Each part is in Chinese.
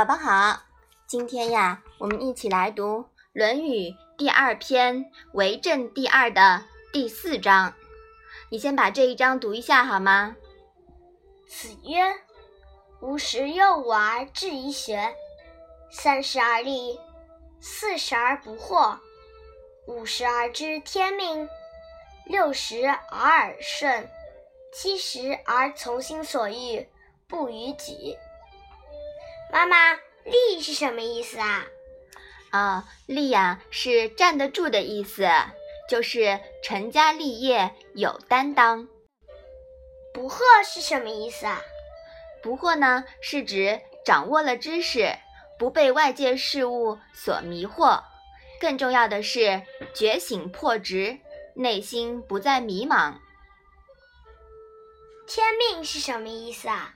宝宝好，今天呀，我们一起来读《论语》第二篇《为政第二》的第四章。你先把这一章读一下好吗？子曰：“吾十有五而志于学，三十而立，四十而不惑，五十而知天命，六十而耳顺，七十而从心所欲，不逾矩。”妈妈，立是什么意思啊？啊，立呀是站得住的意思，就是成家立业有担当。不惑是什么意思啊？不惑呢是指掌握了知识，不被外界事物所迷惑，更重要的是觉醒破执，内心不再迷茫。天命是什么意思啊？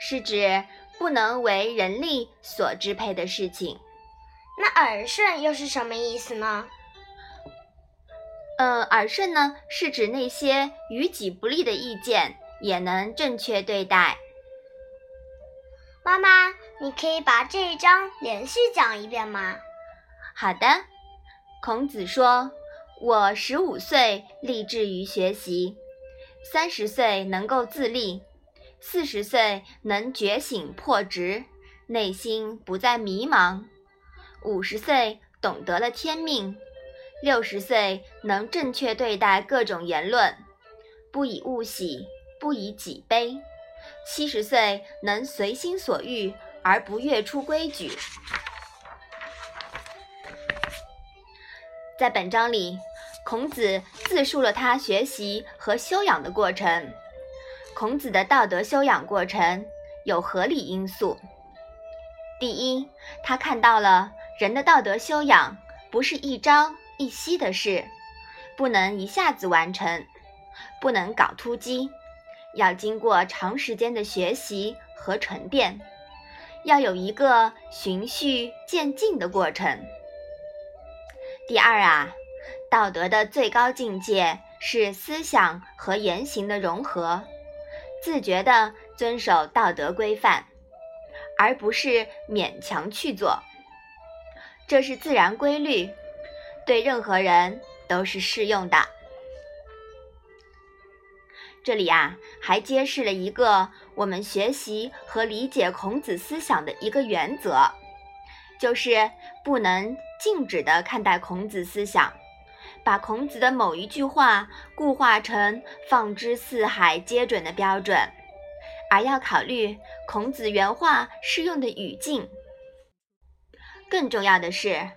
是指。不能为人力所支配的事情，那耳顺又是什么意思呢？呃，耳顺呢是指那些于己不利的意见也能正确对待。妈妈，你可以把这一章连续讲一遍吗？好的。孔子说：“我十五岁立志于学习，三十岁能够自立。”四十岁能觉醒破执，内心不再迷茫；五十岁懂得了天命；六十岁能正确对待各种言论，不以物喜，不以己悲；七十岁能随心所欲而不越出规矩。在本章里，孔子自述了他学习和修养的过程。孔子的道德修养过程有合理因素。第一，他看到了人的道德修养不是一朝一夕的事，不能一下子完成，不能搞突击，要经过长时间的学习和沉淀，要有一个循序渐进的过程。第二啊，道德的最高境界是思想和言行的融合。自觉地遵守道德规范，而不是勉强去做，这是自然规律，对任何人都是适用的。这里啊，还揭示了一个我们学习和理解孔子思想的一个原则，就是不能静止地看待孔子思想。把孔子的某一句话固化成放之四海皆准的标准，而要考虑孔子原话适用的语境。更重要的是，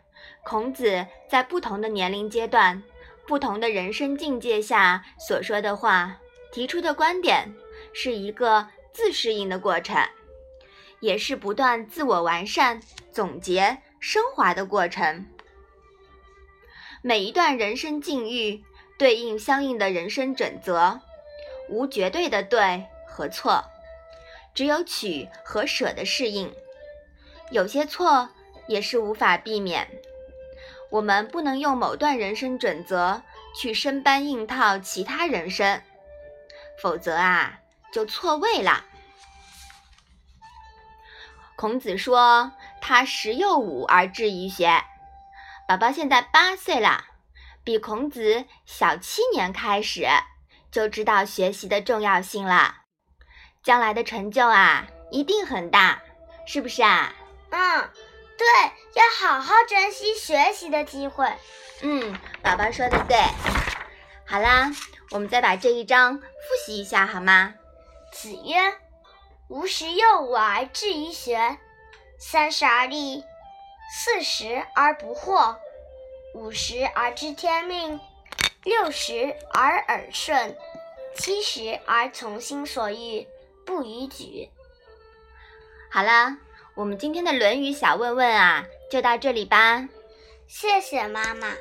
孔子在不同的年龄阶段、不同的人生境界下所说的话、提出的观点，是一个自适应的过程，也是不断自我完善、总结、升华的过程。每一段人生境遇对应相应的人生准则，无绝对的对和错，只有取和舍的适应。有些错也是无法避免，我们不能用某段人生准则去生搬硬套其他人生，否则啊就错位了。孔子说：“他十有五而志于学。”宝宝现在八岁了，比孔子小七年，开始就知道学习的重要性了，将来的成就啊一定很大，是不是啊？嗯，对，要好好珍惜学习的机会。嗯，宝宝说的对。好啦，我们再把这一章复习一下好吗？子曰：“吾十有五而志于学，三十而立。”四十而不惑，五十而知天命，六十而耳顺，七十而从心所欲，不逾矩。好了，我们今天的《论语》小问问啊，就到这里吧。谢谢妈妈。